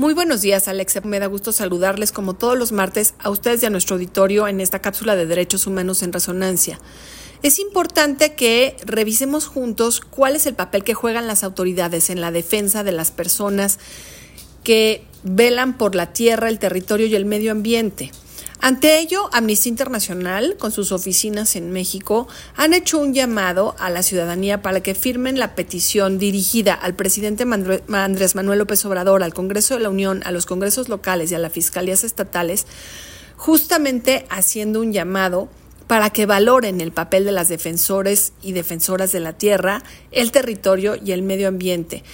Muy buenos días, Alexa. Me da gusto saludarles como todos los martes a ustedes y a nuestro auditorio en esta cápsula de derechos humanos en resonancia. Es importante que revisemos juntos cuál es el papel que juegan las autoridades en la defensa de las personas que velan por la tierra, el territorio y el medio ambiente. Ante ello, Amnistía Internacional, con sus oficinas en México, han hecho un llamado a la ciudadanía para que firmen la petición dirigida al presidente Andrés Manuel López Obrador, al Congreso de la Unión, a los congresos locales y a las fiscalías estatales, justamente haciendo un llamado para que valoren el papel de las defensores y defensoras de la tierra, el territorio y el medio ambiente,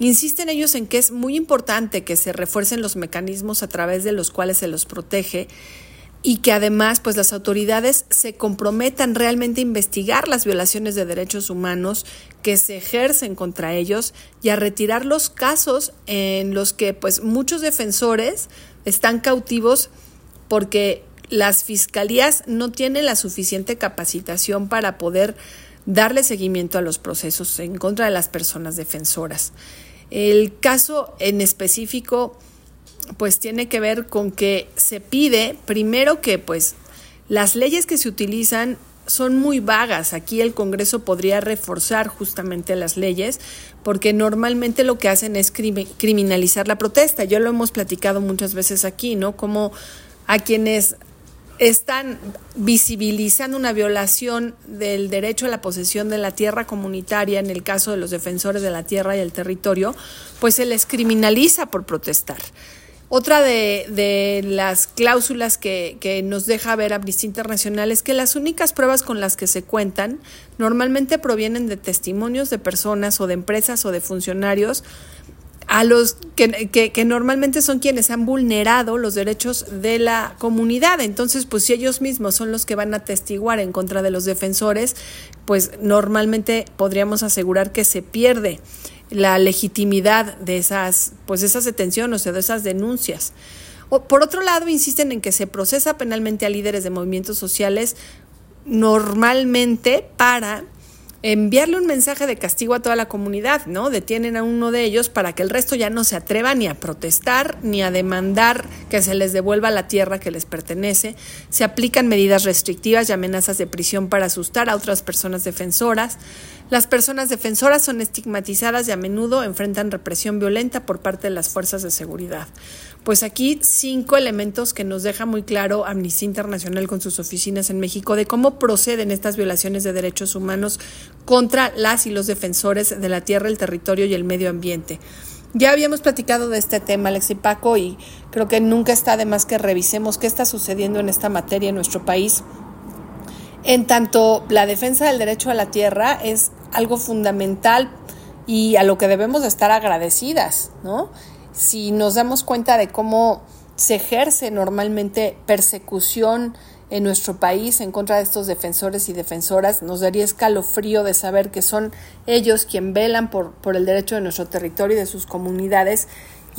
Insisten ellos en que es muy importante que se refuercen los mecanismos a través de los cuales se los protege y que además pues las autoridades se comprometan realmente a investigar las violaciones de derechos humanos que se ejercen contra ellos y a retirar los casos en los que pues muchos defensores están cautivos porque las fiscalías no tienen la suficiente capacitación para poder darle seguimiento a los procesos en contra de las personas defensoras. El caso en específico pues tiene que ver con que se pide primero que pues las leyes que se utilizan son muy vagas. Aquí el Congreso podría reforzar justamente las leyes porque normalmente lo que hacen es criminalizar la protesta. Ya lo hemos platicado muchas veces aquí, ¿no? Como a quienes están visibilizando una violación del derecho a la posesión de la tierra comunitaria en el caso de los defensores de la tierra y el territorio, pues se les criminaliza por protestar. Otra de, las cláusulas que, que, nos deja ver Amnistía Internacional es que las únicas pruebas con las que se cuentan normalmente provienen de testimonios de personas o de empresas o de funcionarios a los que, que, normalmente son quienes han vulnerado los derechos de la comunidad. Entonces, pues si ellos mismos son los que van a testiguar en contra de los defensores, pues normalmente podríamos asegurar que se pierde la legitimidad de esas, pues esas detenciones o de esas denuncias. O, por otro lado, insisten en que se procesa penalmente a líderes de movimientos sociales normalmente para enviarle un mensaje de castigo a toda la comunidad, ¿no? Detienen a uno de ellos para que el resto ya no se atreva ni a protestar ni a demandar que se les devuelva la tierra que les pertenece. Se aplican medidas restrictivas y amenazas de prisión para asustar a otras personas defensoras. Las personas defensoras son estigmatizadas y a menudo enfrentan represión violenta por parte de las fuerzas de seguridad. Pues aquí cinco elementos que nos deja muy claro Amnistía Internacional con sus oficinas en México de cómo proceden estas violaciones de derechos humanos contra las y los defensores de la tierra, el territorio y el medio ambiente. Ya habíamos platicado de este tema, Alex y Paco, y creo que nunca está de más que revisemos qué está sucediendo en esta materia en nuestro país. En tanto, la defensa del derecho a la tierra es algo fundamental y a lo que debemos estar agradecidas, ¿no? Si nos damos cuenta de cómo se ejerce normalmente persecución en nuestro país en contra de estos defensores y defensoras, nos daría escalofrío de saber que son ellos quien velan por, por el derecho de nuestro territorio y de sus comunidades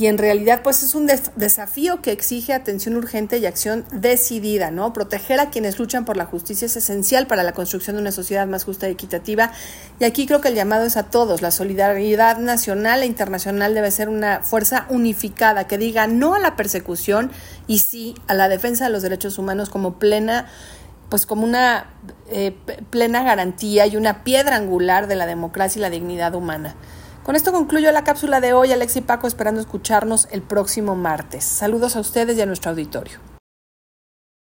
y en realidad pues es un desafío que exige atención urgente y acción decidida, ¿no? Proteger a quienes luchan por la justicia es esencial para la construcción de una sociedad más justa y equitativa y aquí creo que el llamado es a todos, la solidaridad nacional e internacional debe ser una fuerza unificada que diga no a la persecución y sí a la defensa de los derechos humanos como plena pues como una eh, plena garantía y una piedra angular de la democracia y la dignidad humana. Con esto concluyo la cápsula de hoy. Alex y Paco esperando escucharnos el próximo martes. Saludos a ustedes y a nuestro auditorio.